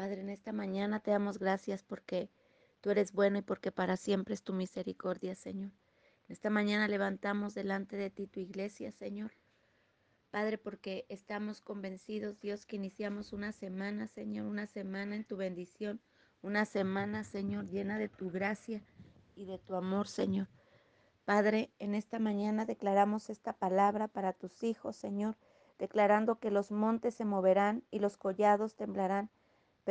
Padre, en esta mañana te damos gracias porque tú eres bueno y porque para siempre es tu misericordia, Señor. En esta mañana levantamos delante de ti tu iglesia, Señor. Padre, porque estamos convencidos, Dios, que iniciamos una semana, Señor, una semana en tu bendición, una semana, Señor, llena de tu gracia y de tu amor, Señor. Padre, en esta mañana declaramos esta palabra para tus hijos, Señor, declarando que los montes se moverán y los collados temblarán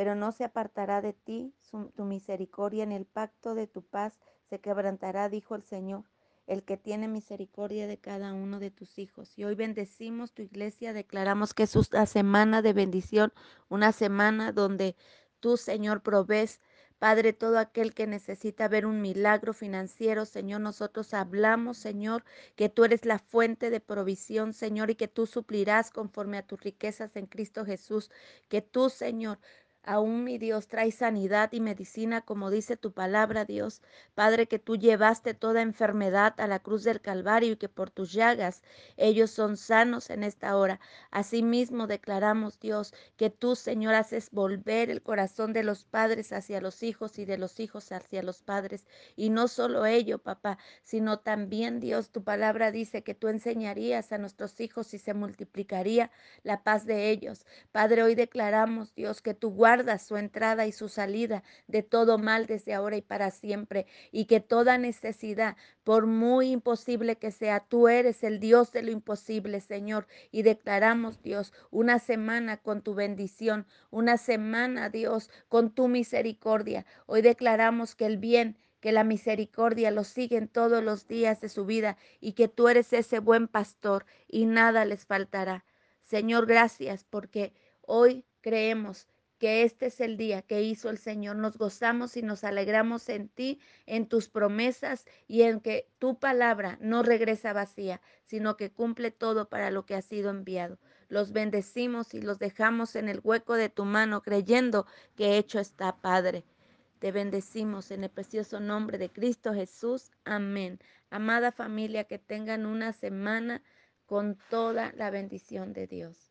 pero no se apartará de ti tu misericordia en el pacto de tu paz se quebrantará, dijo el Señor, el que tiene misericordia de cada uno de tus hijos. Y hoy bendecimos tu iglesia, declaramos que es una semana de bendición, una semana donde tú, Señor, provees Padre, todo aquel que necesita ver un milagro financiero, Señor, nosotros hablamos, Señor, que tú eres la fuente de provisión, Señor, y que tú suplirás conforme a tus riquezas en Cristo Jesús. Que tú, Señor, Aún mi Dios trae sanidad y medicina, como dice tu palabra, Dios. Padre, que tú llevaste toda enfermedad a la cruz del Calvario y que por tus llagas ellos son sanos en esta hora. Asimismo declaramos, Dios, que tú, Señor, haces volver el corazón de los padres hacia los hijos y de los hijos hacia los padres. Y no solo ello, papá, sino también, Dios, tu palabra dice que tú enseñarías a nuestros hijos y se multiplicaría la paz de ellos. Padre, hoy declaramos, Dios, que tú guarda su entrada y su salida de todo mal desde ahora y para siempre, y que toda necesidad, por muy imposible que sea, tú eres el Dios de lo imposible, Señor, y declaramos, Dios, una semana con tu bendición, una semana, Dios, con tu misericordia. Hoy declaramos que el bien que la misericordia los siguen todos los días de su vida y que tú eres ese buen pastor y nada les faltará. Señor, gracias porque hoy creemos que este es el día que hizo el Señor. Nos gozamos y nos alegramos en ti, en tus promesas y en que tu palabra no regresa vacía, sino que cumple todo para lo que ha sido enviado. Los bendecimos y los dejamos en el hueco de tu mano, creyendo que hecho está, Padre. Te bendecimos en el precioso nombre de Cristo Jesús. Amén. Amada familia, que tengan una semana con toda la bendición de Dios.